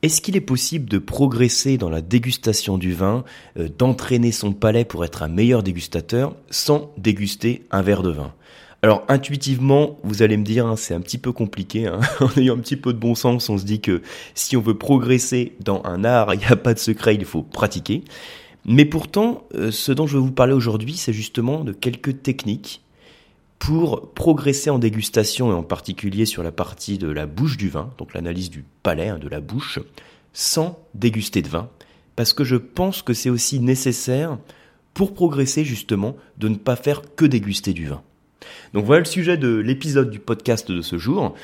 Est-ce qu'il est possible de progresser dans la dégustation du vin, euh, d'entraîner son palais pour être un meilleur dégustateur sans déguster un verre de vin? Alors intuitivement, vous allez me dire, hein, c'est un petit peu compliqué. Hein. en ayant un petit peu de bon sens, on se dit que si on veut progresser dans un art, il n'y a pas de secret, il faut pratiquer. Mais pourtant, euh, ce dont je vais vous parler aujourd'hui, c'est justement de quelques techniques pour progresser en dégustation et en particulier sur la partie de la bouche du vin, donc l'analyse du palais, hein, de la bouche, sans déguster de vin, parce que je pense que c'est aussi nécessaire pour progresser justement de ne pas faire que déguster du vin. Donc voilà le sujet de l'épisode du podcast de ce jour.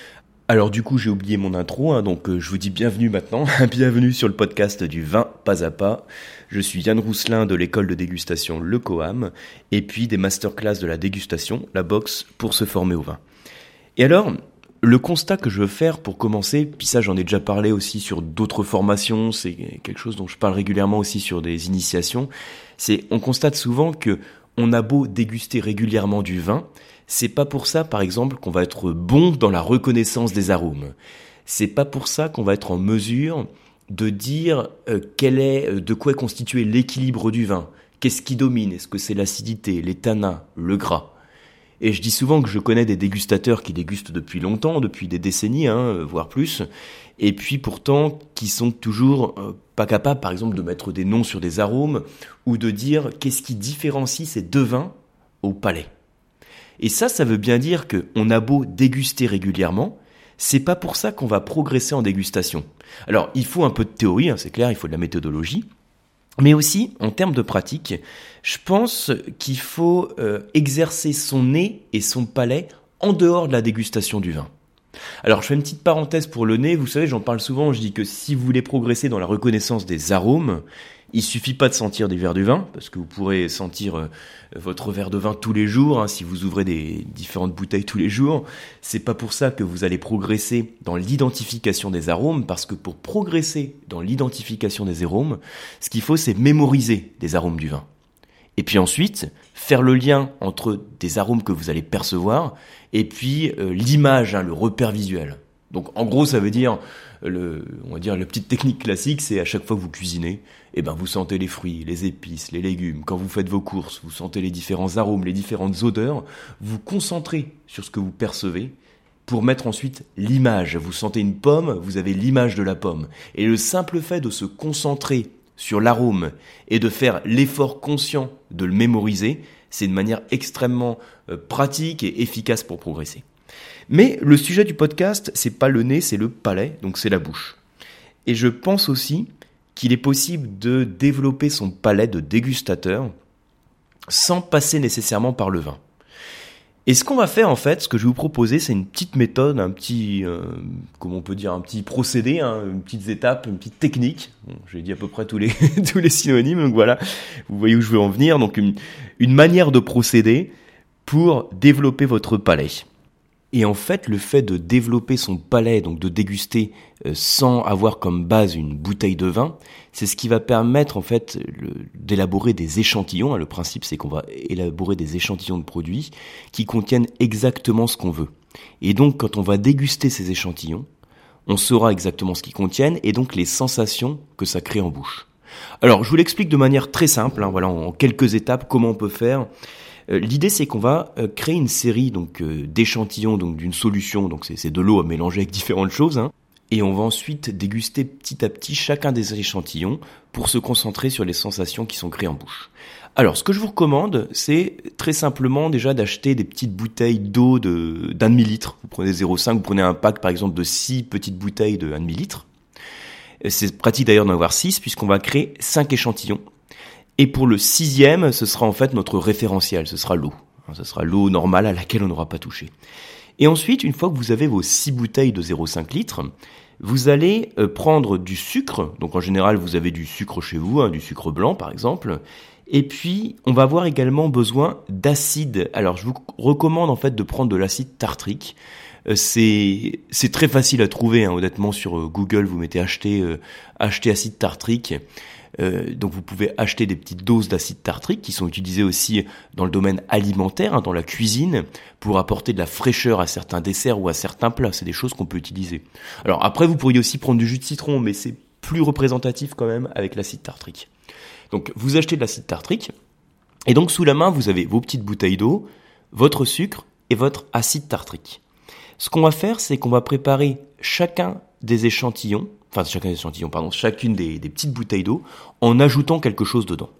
Alors du coup j'ai oublié mon intro, hein, donc euh, je vous dis bienvenue maintenant, bienvenue sur le podcast du vin pas à pas. Je suis Yann Rousselin de l'école de dégustation Le Coam, et puis des masterclass de la dégustation, la box, pour se former au vin. Et alors, le constat que je veux faire pour commencer, puis ça j'en ai déjà parlé aussi sur d'autres formations, c'est quelque chose dont je parle régulièrement aussi sur des initiations, c'est on constate souvent que on a beau déguster régulièrement du vin, c'est pas pour ça, par exemple, qu'on va être bon dans la reconnaissance des arômes. C'est pas pour ça qu'on va être en mesure de dire euh, quel est, euh, de quoi est constitué l'équilibre du vin. Qu'est-ce qui domine? Est-ce que c'est l'acidité, les tanins, le gras? Et je dis souvent que je connais des dégustateurs qui dégustent depuis longtemps, depuis des décennies, hein, voire plus, et puis pourtant qui sont toujours euh, pas capables, par exemple, de mettre des noms sur des arômes ou de dire qu'est-ce qui différencie ces deux vins au palais. Et ça, ça veut bien dire qu'on a beau déguster régulièrement, c'est pas pour ça qu'on va progresser en dégustation. Alors, il faut un peu de théorie, hein, c'est clair, il faut de la méthodologie, mais aussi, en termes de pratique, je pense qu'il faut euh, exercer son nez et son palais en dehors de la dégustation du vin. Alors je fais une petite parenthèse pour le nez, vous savez j'en parle souvent, je dis que si vous voulez progresser dans la reconnaissance des arômes, il suffit pas de sentir des verres de vin, parce que vous pourrez sentir euh, votre verre de vin tous les jours, hein, si vous ouvrez des différentes bouteilles tous les jours. C'est pas pour ça que vous allez progresser dans l'identification des arômes, parce que pour progresser dans l'identification des arômes, ce qu'il faut c'est mémoriser des arômes du vin. Et puis ensuite, faire le lien entre des arômes que vous allez percevoir et puis euh, l'image, hein, le repère visuel. Donc en gros, ça veut dire le, on va dire la petite technique classique, c'est à chaque fois que vous cuisinez, eh ben vous sentez les fruits, les épices, les légumes. Quand vous faites vos courses, vous sentez les différents arômes, les différentes odeurs. Vous concentrez sur ce que vous percevez pour mettre ensuite l'image. Vous sentez une pomme, vous avez l'image de la pomme. Et le simple fait de se concentrer sur l'arôme et de faire l'effort conscient de le mémoriser, c'est une manière extrêmement euh, pratique et efficace pour progresser. Mais le sujet du podcast, c'est pas le nez, c'est le palais, donc c'est la bouche. Et je pense aussi qu'il est possible de développer son palais de dégustateur sans passer nécessairement par le vin. Et ce qu'on va faire en fait, ce que je vais vous proposer, c'est une petite méthode, un petit, euh, comment on peut dire, un petit procédé, hein, une petite étape, une petite technique. J'ai dit à peu près tous les tous les synonymes, donc voilà, vous voyez où je veux en venir. Donc une, une manière de procéder pour développer votre palais. Et en fait, le fait de développer son palais, donc de déguster euh, sans avoir comme base une bouteille de vin, c'est ce qui va permettre en fait d'élaborer des échantillons. Hein, le principe, c'est qu'on va élaborer des échantillons de produits qui contiennent exactement ce qu'on veut. Et donc, quand on va déguster ces échantillons, on saura exactement ce qu'ils contiennent et donc les sensations que ça crée en bouche. Alors, je vous l'explique de manière très simple. Hein, voilà, en quelques étapes, comment on peut faire. Euh, l'idée, c'est qu'on va euh, créer une série donc euh, d'échantillons donc d'une solution. Donc c'est de l'eau à mélanger avec différentes choses. Hein, et on va ensuite déguster petit à petit chacun des échantillons pour se concentrer sur les sensations qui sont créées en bouche. Alors, ce que je vous recommande, c'est très simplement déjà d'acheter des petites bouteilles d'eau d'un demi-litre. Vous prenez 0,5, vous prenez un pack par exemple de 6 petites bouteilles de demi-litre. C'est pratique d'ailleurs d'en avoir 6 puisqu'on va créer 5 échantillons et pour le sixième, ce sera en fait notre référentiel, ce sera l'eau. Ce sera l'eau normale à laquelle on n'aura pas touché. Et ensuite, une fois que vous avez vos six bouteilles de 0,5 litres, vous allez euh, prendre du sucre. Donc en général, vous avez du sucre chez vous, hein, du sucre blanc par exemple. Et puis, on va avoir également besoin d'acide. Alors, je vous recommande en fait de prendre de l'acide tartrique. Euh, c'est c'est très facile à trouver, hein, honnêtement, sur euh, Google. Vous mettez acheter acheter acide tartrique. Euh, donc vous pouvez acheter des petites doses d'acide tartrique qui sont utilisées aussi dans le domaine alimentaire, hein, dans la cuisine, pour apporter de la fraîcheur à certains desserts ou à certains plats. C'est des choses qu'on peut utiliser. Alors après, vous pourriez aussi prendre du jus de citron, mais c'est plus représentatif quand même avec l'acide tartrique. Donc vous achetez de l'acide tartrique, et donc sous la main, vous avez vos petites bouteilles d'eau, votre sucre et votre acide tartrique. Ce qu'on va faire, c'est qu'on va préparer chacun des échantillons, enfin chacun des échantillons, pardon, chacune des, petites bouteilles d'eau en ajoutant quelque chose dedans.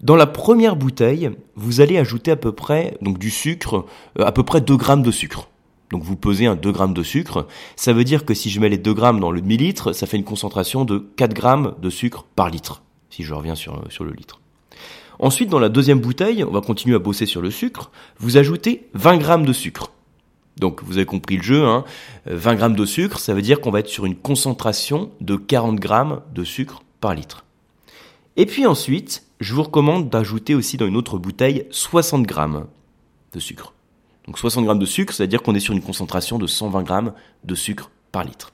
Dans la première bouteille, vous allez ajouter à peu près donc du sucre, euh, à peu près 2 grammes de sucre. Donc vous pesez un 2 grammes de sucre. Ça veut dire que si je mets les 2 grammes dans le demi-litre, ça fait une concentration de 4 grammes de sucre par litre, si je reviens sur, sur le litre. Ensuite, dans la deuxième bouteille, on va continuer à bosser sur le sucre, vous ajoutez 20 grammes de sucre. Donc vous avez compris le jeu, hein 20 grammes de sucre, ça veut dire qu'on va être sur une concentration de 40 grammes de sucre par litre. Et puis ensuite, je vous recommande d'ajouter aussi dans une autre bouteille 60 grammes de sucre. Donc 60 grammes de sucre, c'est-à-dire qu'on est sur une concentration de 120 grammes de sucre par litre.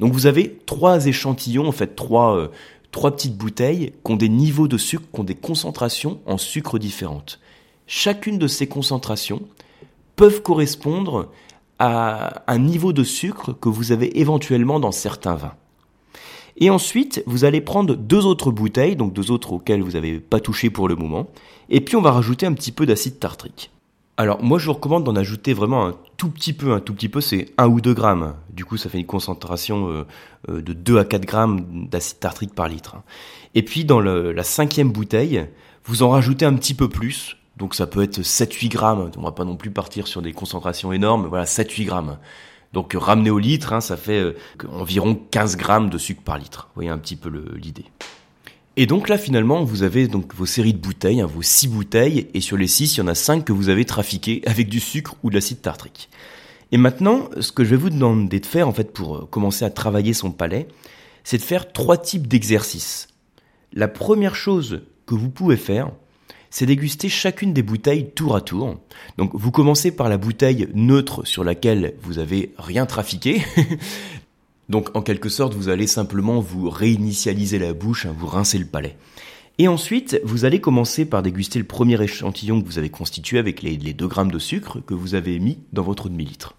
Donc vous avez trois échantillons, en fait trois, euh, trois petites bouteilles qui ont des niveaux de sucre, qui ont des concentrations en sucre différentes. Chacune de ces concentrations peuvent correspondre à un niveau de sucre que vous avez éventuellement dans certains vins. Et ensuite, vous allez prendre deux autres bouteilles, donc deux autres auxquelles vous n'avez pas touché pour le moment, et puis on va rajouter un petit peu d'acide tartrique. Alors moi je vous recommande d'en ajouter vraiment un tout petit peu, un tout petit peu, c'est 1 ou 2 grammes. Du coup ça fait une concentration euh, euh, de 2 à 4 grammes d'acide tartrique par litre. Et puis dans la cinquième bouteille, vous en rajoutez un petit peu plus, donc ça peut être 7-8 grammes, on va pas non plus partir sur des concentrations énormes, voilà 7-8 grammes. Donc ramené au litre, hein, ça fait euh, environ 15 grammes de sucre par litre. Vous voyez un petit peu l'idée. Et donc là finalement vous avez donc vos séries de bouteilles, hein, vos 6 bouteilles, et sur les 6 il y en a 5 que vous avez trafiquées avec du sucre ou de l'acide tartrique. Et maintenant ce que je vais vous demander de faire en fait pour euh, commencer à travailler son palais, c'est de faire trois types d'exercices. La première chose que vous pouvez faire, c'est déguster chacune des bouteilles tour à tour. Donc vous commencez par la bouteille neutre sur laquelle vous avez rien trafiqué. Donc en quelque sorte, vous allez simplement vous réinitialiser la bouche, hein, vous rincer le palais. Et ensuite, vous allez commencer par déguster le premier échantillon que vous avez constitué avec les, les 2 grammes de sucre que vous avez mis dans votre demi-litre.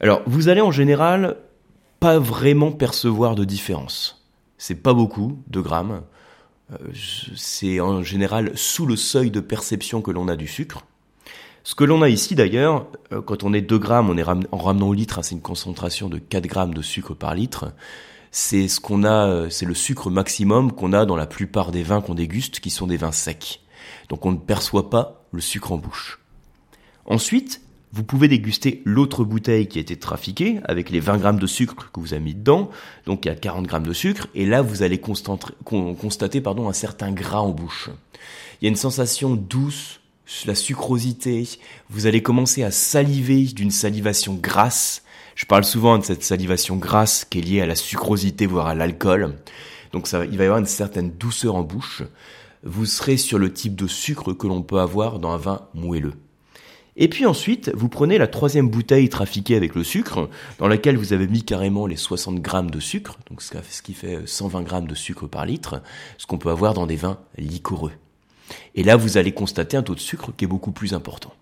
Alors, vous allez en général pas vraiment percevoir de différence. C'est pas beaucoup, 2 grammes. Euh, c'est en général sous le seuil de perception que l'on a du sucre. Ce que l'on a ici d'ailleurs, euh, quand on est 2 grammes, on est en ramenant au litre, hein, c'est une concentration de 4 grammes de sucre par litre. C'est ce qu'on a, euh, c'est le sucre maximum qu'on a dans la plupart des vins qu'on déguste, qui sont des vins secs. Donc on ne perçoit pas le sucre en bouche. Ensuite, vous pouvez déguster l'autre bouteille qui a été trafiquée avec les 20 grammes de sucre que vous avez mis dedans. Donc il y a 40 grammes de sucre et là vous allez constater pardon, un certain gras en bouche. Il y a une sensation douce, la sucrosité. Vous allez commencer à saliver d'une salivation grasse. Je parle souvent de cette salivation grasse qui est liée à la sucrosité voire à l'alcool. Donc ça, il va y avoir une certaine douceur en bouche. Vous serez sur le type de sucre que l'on peut avoir dans un vin moelleux. Et puis ensuite, vous prenez la troisième bouteille trafiquée avec le sucre, dans laquelle vous avez mis carrément les 60 grammes de sucre, donc ce qui fait 120 grammes de sucre par litre, ce qu'on peut avoir dans des vins liquoreux. Et là, vous allez constater un taux de sucre qui est beaucoup plus important.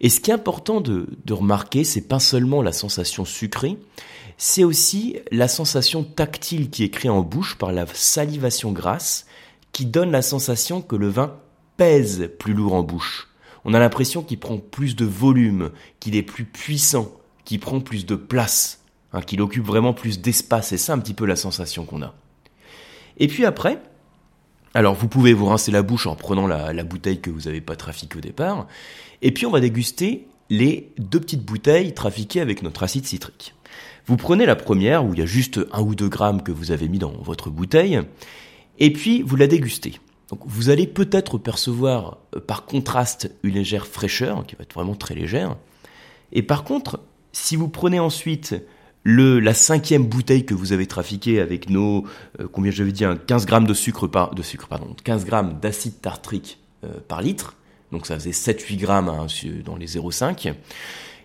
Et ce qui est important de, de remarquer, c'est pas seulement la sensation sucrée, c'est aussi la sensation tactile qui est créée en bouche par la salivation grasse, qui donne la sensation que le vin pèse plus lourd en bouche on a l'impression qu'il prend plus de volume, qu'il est plus puissant, qu'il prend plus de place, hein, qu'il occupe vraiment plus d'espace. C'est ça un petit peu la sensation qu'on a. Et puis après, alors vous pouvez vous rincer la bouche en prenant la, bouteille que vous n'avez pas trafiquée au départ. Et puis on va déguster les deux petites bouteilles trafiquées avec notre acide citrique. Vous prenez la première où il y a juste un ou deux grammes que vous avez mis dans votre bouteille, et puis vous la dégustez. Donc vous allez peut-être percevoir euh, par contraste une légère fraîcheur, qui va être vraiment très légère. Et par contre, si vous prenez ensuite le, la cinquième bouteille que vous avez trafiquée avec nos, euh, combien j'avais dit, 15 grammes de sucre par, de sucre, pardon, 15 grammes d'acide tartrique euh, par litre, donc ça faisait 7-8 grammes hein, dans les 0,5,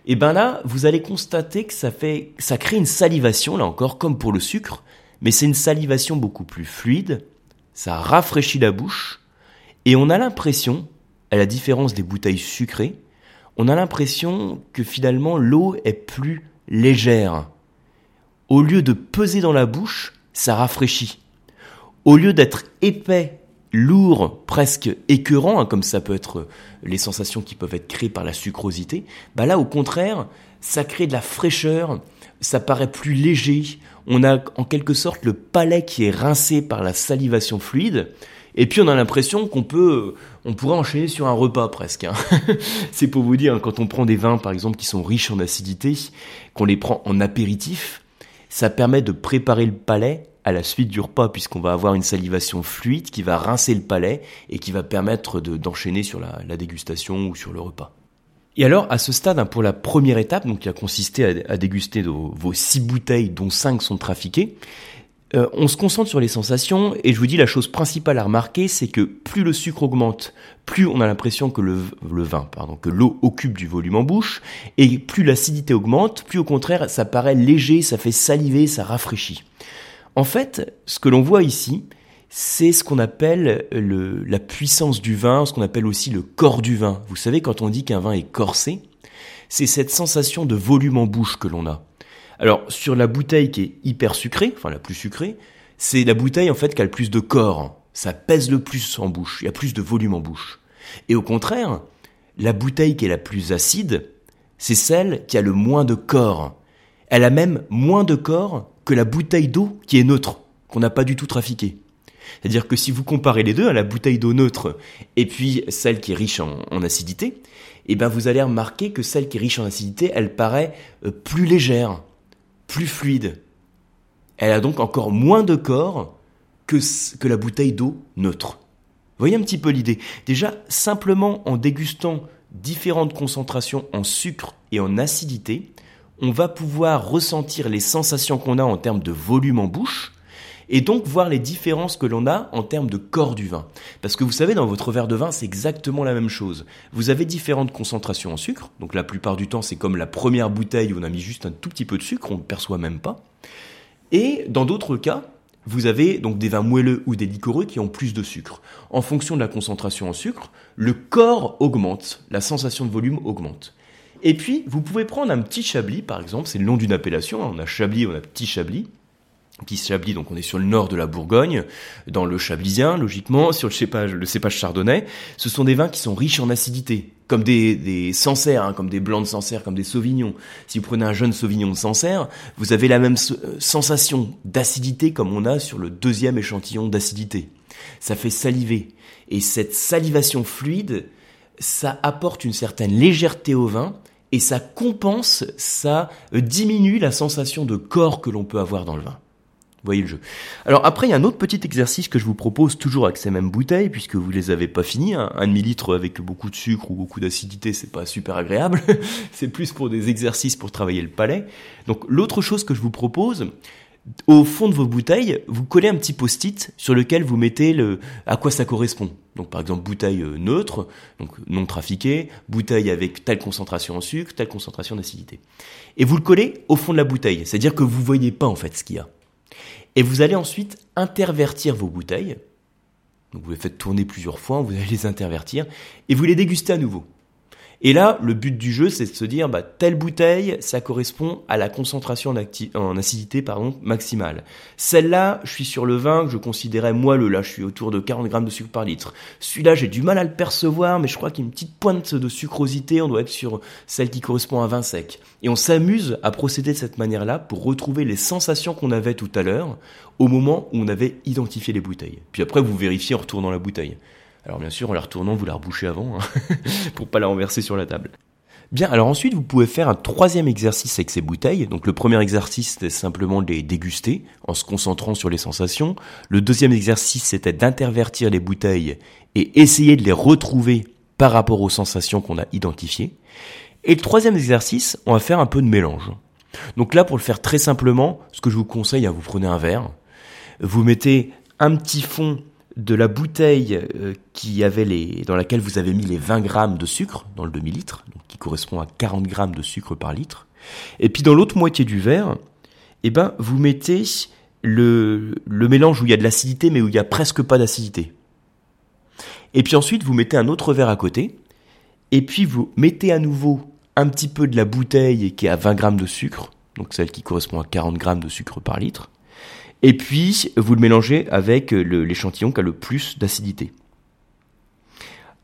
et ben là, vous allez constater que ça fait, ça crée une salivation, là encore, comme pour le sucre, mais c'est une salivation beaucoup plus fluide, ça rafraîchit la bouche, et on a l'impression, à la différence des bouteilles sucrées, on a l'impression que finalement l'eau est plus légère. Au lieu de peser dans la bouche, ça rafraîchit. Au lieu d'être épais, lourd, presque écœurant, hein, comme ça peut être les sensations qui peuvent être créées par la sucrosité, bah là au contraire, ça crée de la fraîcheur, ça paraît plus léger, on a en quelque sorte le palais qui est rincé par la salivation fluide, et puis on a l'impression qu'on peut, on pourrait enchaîner sur un repas presque. Hein. C'est pour vous dire, quand on prend des vins par exemple qui sont riches en acidité, qu'on les prend en apéritif, ça permet de préparer le palais à la suite du repas, puisqu'on va avoir une salivation fluide qui va rincer le palais et qui va permettre d'enchaîner sur la, dégustation ou sur le repas. Et alors, à ce stade, hein, pour la première étape, donc qui a consisté à, déguster vos six bouteilles, dont cinq sont trafiquées, euh, on se concentre sur les sensations et je vous dis la chose principale à remarquer, c'est que plus le sucre augmente, plus on a l'impression que le, le, vin, pardon, que l'eau occupe du volume en bouche, et plus l'acidité augmente, plus au contraire ça paraît léger, ça fait saliver, ça rafraîchit. En fait, ce que l'on voit ici, c'est ce qu'on appelle le, la puissance du vin, ce qu'on appelle aussi le corps du vin. Vous savez, quand on dit qu'un vin est corsé, c'est cette sensation de volume en bouche que l'on a. Alors, sur la bouteille qui est hyper sucrée, enfin la plus sucrée, c'est la bouteille en fait qui a le plus de corps. Ça pèse le plus en bouche, il y a plus de volume en bouche. Et au contraire, la bouteille qui est la plus acide, c'est celle qui a le moins de corps. Elle a même moins de corps que la bouteille d'eau qui est neutre, qu'on n'a pas du tout trafiquée. C'est-à-dire que si vous comparez les deux, à la bouteille d'eau neutre et puis celle qui est riche en, acidité, eh ben vous allez remarquer que celle qui est riche en acidité, elle paraît euh, plus légère, plus fluide. Elle a donc encore moins de corps que, que la bouteille d'eau neutre. Voyez un petit peu l'idée Déjà, simplement en dégustant différentes concentrations en sucre et en acidité, on va pouvoir ressentir les sensations qu'on a en termes de volume en bouche, et donc voir les différences que l'on a en termes de corps du vin. Parce que vous savez, dans votre verre de vin, c'est exactement la même chose. Vous avez différentes concentrations en sucre, donc la plupart du temps, c'est comme la première bouteille où on a mis juste un tout petit peu de sucre, on ne perçoit même pas. Et dans d'autres cas, vous avez donc des vins moelleux ou des liquoreux qui ont plus de sucre. En fonction de la concentration en sucre, le corps augmente, la sensation de volume augmente. Et puis, vous pouvez prendre un petit chablis, par exemple, c'est le nom d'une appellation, hein. on a chablis, on a petit chablis. Petit chablis, donc on est sur le nord de la Bourgogne, dans le chablisien, logiquement, sur le cépage, le cépage chardonnay. Ce sont des vins qui sont riches en acidité, comme des, des hein, comme des blancs de Sancerre, comme des Sauvignons. Si vous prenez un jeune Sauvignon de Sancerre, vous avez la même euh, sensation d'acidité comme on a sur le deuxième échantillon d'acidité. Ça fait saliver. Et cette salivation fluide, ça apporte une certaine légèreté au vin, et ça compense, ça diminue la sensation de corps que l'on peut avoir dans le vin. Voyez le jeu. Alors après, il y a un autre petit exercice que je vous propose toujours avec ces mêmes bouteilles, puisque vous les avez pas finies. Hein. Un demi-litre avec beaucoup de sucre ou beaucoup d'acidité, c'est pas super agréable. c'est plus pour des exercices pour travailler le palais. Donc l'autre chose que je vous propose, au fond de vos bouteilles, vous collez un petit post-it sur lequel vous mettez le, à quoi ça correspond. Donc par exemple bouteille euh, neutre, donc non trafiquée, bouteille avec telle concentration en sucre, telle concentration d'acidité. Et vous le collez au fond de la bouteille, c'est-à-dire que vous voyez pas en fait ce qu'il y a. Et vous allez ensuite intervertir vos bouteilles. Vous les faites tourner plusieurs fois, vous allez les intervertir et vous les dégustez à nouveau. Et là, le but du jeu, c'est de se dire, bah, telle bouteille, ça correspond à la concentration en, acidité pardon, maximale. Celle-là, je suis sur le vin que je considérais moelleux. Là, je suis autour de 40 grammes de sucre par litre. Celui-là, j'ai du mal à le percevoir, mais je crois qu'il y a une petite pointe de sucrosité. On doit être sur celle qui correspond à vin sec. Et on s'amuse à procéder de cette manière-là pour retrouver les sensations qu'on avait tout à l'heure au moment où on avait identifié les bouteilles. Puis après, vous vérifiez en retournant la bouteille. Alors bien sûr, en la retournant, vous la rebouchez avant, hein, pour pas la renverser sur la table. Bien, alors ensuite, vous pouvez faire un troisième exercice avec ces bouteilles. Donc le premier exercice, c'était simplement de les déguster en se concentrant sur les sensations. Le deuxième exercice, c'était d'intervertir les bouteilles et essayer de les retrouver par rapport aux sensations qu'on a identifiées. Et le troisième exercice, on va faire un peu de mélange. Donc là, pour le faire très simplement, ce que je vous conseille, hein, vous prenez un verre, vous mettez un petit fond de la bouteille euh, qui avait les, dans laquelle vous avez mis les 20 grammes de sucre dans le demi-litre, qui correspond à 40 grammes de sucre par litre. Et puis dans l'autre moitié du verre, eh ben, vous mettez le, le mélange où il y a de l'acidité mais où il n'y a presque pas d'acidité. Et puis ensuite, vous mettez un autre verre à côté, et puis vous mettez à nouveau un petit peu de la bouteille qui est à 20 grammes de sucre, donc celle qui correspond à 40 grammes de sucre par litre, Et puis, vous le mélangez avec l'échantillon qui a le plus d'acidité.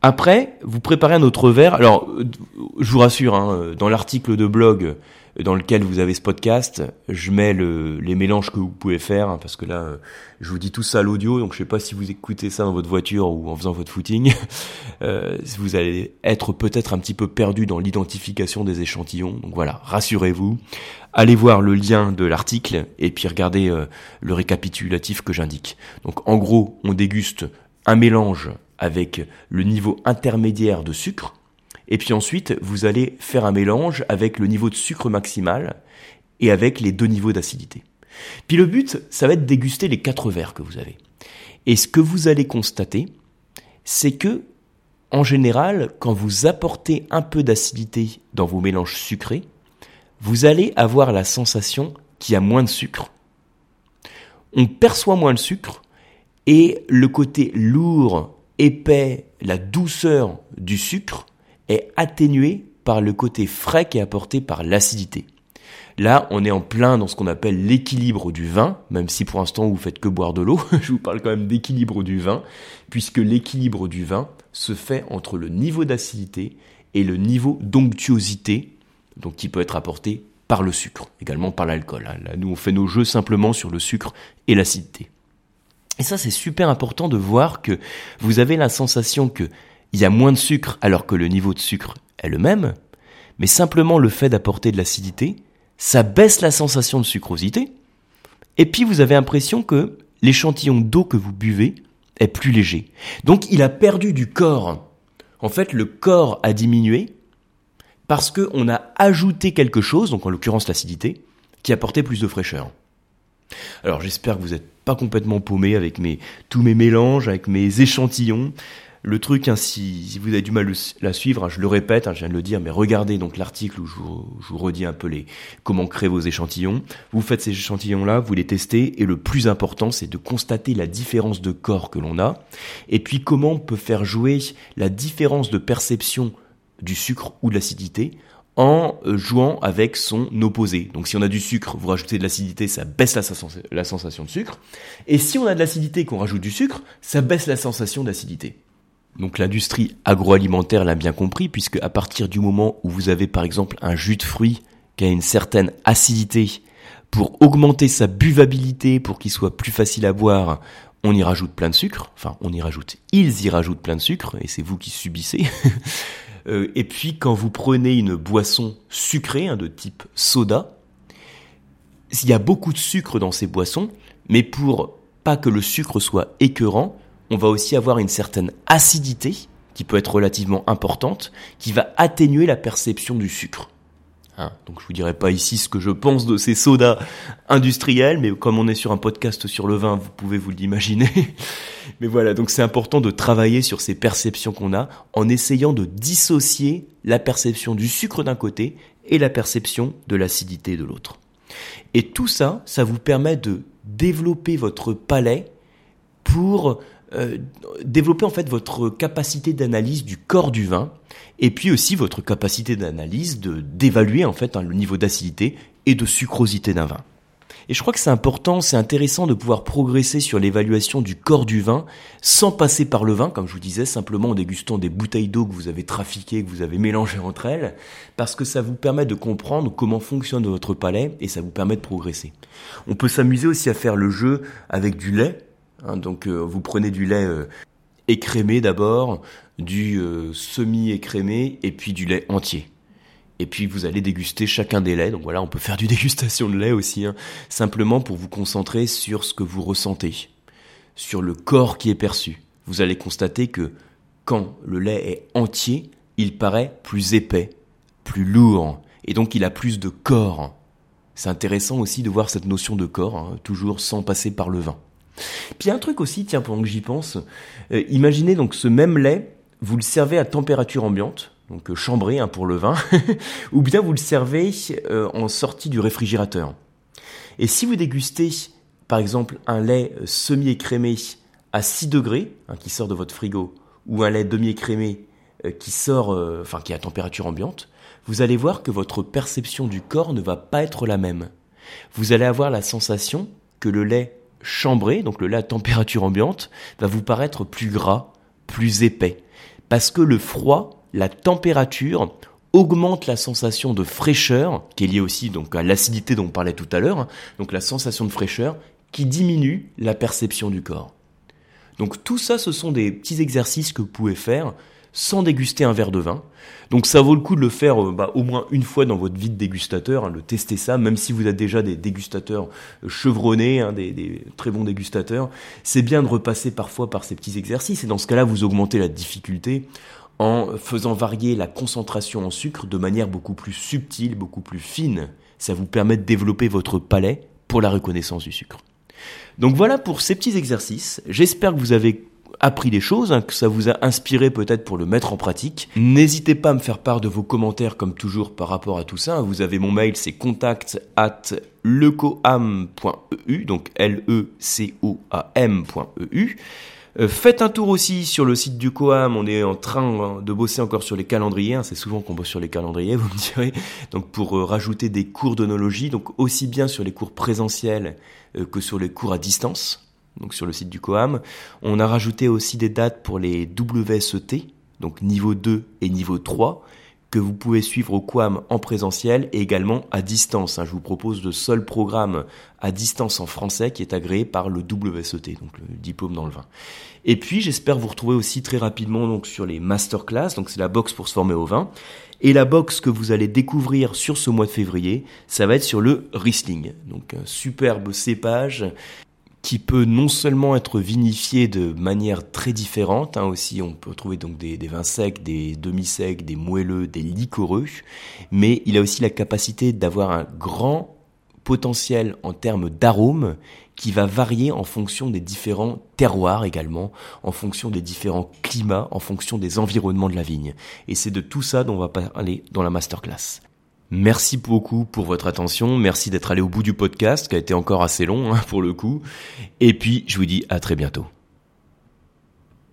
Après, vous préparez un autre verre. Alors, je vous rassure, hein, dans l'article de blog dans lequel vous avez ce podcast, je mets les mélanges que vous pouvez faire, hein, parce que là, je vous dis tout ça à l'audio, donc je sais pas si vous écoutez ça dans votre voiture ou en faisant votre footing. Euh, vous allez être peut-être un petit peu perdu dans l'identification des échantillons. Donc voilà, rassurez-vous. Allez voir le lien de l'article et puis regardez euh, le récapitulatif que j'indique. Donc en gros, on déguste un mélange avec le niveau intermédiaire de sucre, et puis ensuite, vous allez faire un mélange avec le niveau de sucre maximal et avec les deux niveaux d'acidité. Puis le but, ça va être de déguster les quatre verres que vous avez. Et ce que vous allez constater, c'est que, en général, quand vous apportez un peu d'acidité dans vos mélanges sucrés, vous allez avoir la sensation qu'il y a moins de sucre. On perçoit moins le sucre et le côté lourd, épais, la douceur du sucre est atténué par le côté frais qui est apporté par l'acidité. Là, on est en plein dans ce qu'on appelle l'équilibre du vin, même si pour l'instant vous faites que boire de l'eau, je vous parle quand même d'équilibre du vin, puisque l'équilibre du vin se fait entre le niveau d'acidité et le niveau d'onctuosité, donc qui peut être apporté par le sucre, également par l'alcool. Hein. Là, nous, on fait nos jeux simplement sur le sucre et l'acidité. Et ça, c'est super important de voir que vous avez la sensation que il y a moins de sucre alors que le niveau de sucre est le même, mais simplement le fait d'apporter de l'acidité, ça baisse la sensation de sucrosité, et puis vous avez l'impression que l'échantillon d'eau que vous buvez est plus léger. Donc il a perdu du corps. En fait, le corps a diminué parce qu'on a ajouté quelque chose, donc en l'occurrence l'acidité, qui apportait plus de fraîcheur. Alors j'espère que vous n'êtes pas complètement paumé avec mes, tous mes mélanges, avec mes échantillons. Le truc, hein, si, vous avez du mal à suivre, hein, je le répète, hein, je viens de le dire, mais regardez donc l'article où je vous, redis un peu les comment créer vos échantillons. Vous faites ces échantillons-là, vous les testez, et le plus important, c'est de constater la différence de corps que l'on a, et puis comment on peut faire jouer la différence de perception du sucre ou de l'acidité en euh, jouant avec son opposé. Donc si on a du sucre, vous rajoutez de l'acidité, ça baisse la, sensation de sucre. Et si on a de l'acidité qu'on rajoute du sucre, ça baisse la sensation d'acidité. Donc l'industrie agroalimentaire l'a bien compris, puisque à partir du moment où vous avez par exemple un jus de fruits qui a une certaine acidité, pour augmenter sa buvabilité, pour qu'il soit plus facile à boire, on y rajoute plein de sucre. Enfin, on y rajoute, ils y rajoutent plein de sucre, et c'est vous qui subissez. Euh, et puis quand vous prenez une boisson sucrée, hein, de type soda, il y a beaucoup de sucre dans ces boissons, mais pour pas que le sucre soit écœurant, on va aussi avoir une certaine acidité qui peut être relativement importante, qui va atténuer la perception du sucre. Hein, donc je vous dirai pas ici ce que je pense de ces sodas industriels, mais comme on est sur un podcast sur le vin, vous pouvez vous l'imaginer. mais voilà, donc c'est important de travailler sur ces perceptions qu'on a en essayant de dissocier la perception du sucre d'un côté et la perception de l'acidité de l'autre. Et tout ça, ça vous permet de développer votre palais pour euh, développer en fait votre capacité d'analyse du corps du vin et puis aussi votre capacité d'analyse de d'évaluer en fait hein, le niveau d'acidité et de sucrosité d'un vin. Et je crois que c'est important, c'est intéressant de pouvoir progresser sur l'évaluation du corps du vin sans passer par le vin, comme je vous disais, simplement en dégustant des bouteilles d'eau que vous avez trafiquées, que vous avez mélangées entre elles, parce que ça vous permet de comprendre comment fonctionne votre palais et ça vous permet de progresser. On peut s'amuser aussi à faire le jeu avec du lait, Hein, donc euh, vous prenez du lait euh, écrémé d'abord, du euh, semi-écrémé et puis du lait entier. Et puis vous allez déguster chacun des laits. Donc voilà, on peut faire du dégustation de lait aussi, hein, simplement pour vous concentrer sur ce que vous ressentez, sur le corps qui est perçu. Vous allez constater que quand le lait est entier, il paraît plus épais, plus lourd, et donc il a plus de corps. C'est intéressant aussi de voir cette notion de corps, hein, toujours sans passer par le vin. Puis un truc aussi, tiens, pendant que j'y pense, euh, imaginez donc ce même lait, vous le servez à température ambiante, donc euh, chambré hein, pour le vin, ou bien vous le servez euh, en sortie du réfrigérateur. Et si vous dégustez, par exemple, un lait semi-écrémé à 6 degrés, hein, qui sort de votre frigo, ou un lait demi-écrémé qui sort, enfin qui est à température ambiante, vous allez voir que votre perception du corps ne va pas être la même. Vous allez avoir la sensation que le lait chambré, donc le lait température ambiante, va vous paraître plus gras, plus épais. Parce que le froid, la température, augmente la sensation de fraîcheur, qui est liée aussi à l'acidité dont on parlait tout à l'heure, hein. donc la sensation de fraîcheur, qui diminue la perception du corps. Donc tout ça, ce sont des petits exercices que vous pouvez faire sans déguster un verre de vin. Donc ça vaut le coup de le faire euh, bah, au moins une fois dans votre vie de dégustateur, hein, le tester ça, même si vous êtes déjà des dégustateurs euh, chevronnés, hein, des, très bons dégustateurs. C'est bien de repasser parfois par ces petits exercices, et dans ce cas-là, vous augmentez la difficulté en faisant varier la concentration en sucre de manière beaucoup plus subtile, beaucoup plus fine. Ça vous permet de développer votre palais pour la reconnaissance du sucre. Donc voilà pour ces petits exercices. J'espère que vous avez appris des choses, hein, que ça vous a inspiré peut-être pour le mettre en pratique. N'hésitez pas à me faire part de vos commentaires comme toujours par rapport à tout ça. Vous avez mon mail, c'est contact at lecoam.eu, donc L-E-C-O-A-M.eu. Euh, faites un tour aussi sur le site du Coam, on est en train hein, de bosser encore sur les calendriers, hein. c'est souvent qu'on bosse sur les calendriers, vous me direz, donc pour euh, rajouter des cours d'onologie, donc aussi bien sur les cours présentiels euh, que sur les cours à distance, donc sur le site du Coam. On a rajouté aussi des dates pour les WSET, donc niveau 2 et niveau 3, que vous pouvez suivre au Quam en présentiel et également à distance. Hein. Je vous propose le seul programme à distance en français qui est agréé par le WSET, donc le diplôme dans le vin. Et puis j'espère vous retrouver aussi très rapidement donc sur les masterclass, donc c'est la box pour se former au vin. Et la box que vous allez découvrir sur ce mois de février, ça va être sur le Riesling. Donc un superbe cépage qui peut non seulement être vinifié de manière très différente, hein, aussi on peut trouver donc des, vins secs, des demi-secs, des moelleux, des liquoreux, mais il a aussi la capacité d'avoir un grand potentiel en termes d'arômes qui va varier en fonction des différents terroirs également, en fonction des différents climats, en fonction des environnements de la vigne. Et c'est de tout ça dont on va parler dans la masterclass. Merci beaucoup pour votre attention. Merci d'être allé au bout du podcast, qui a été encore assez long hein, pour le coup. Et puis, je vous dis à très bientôt.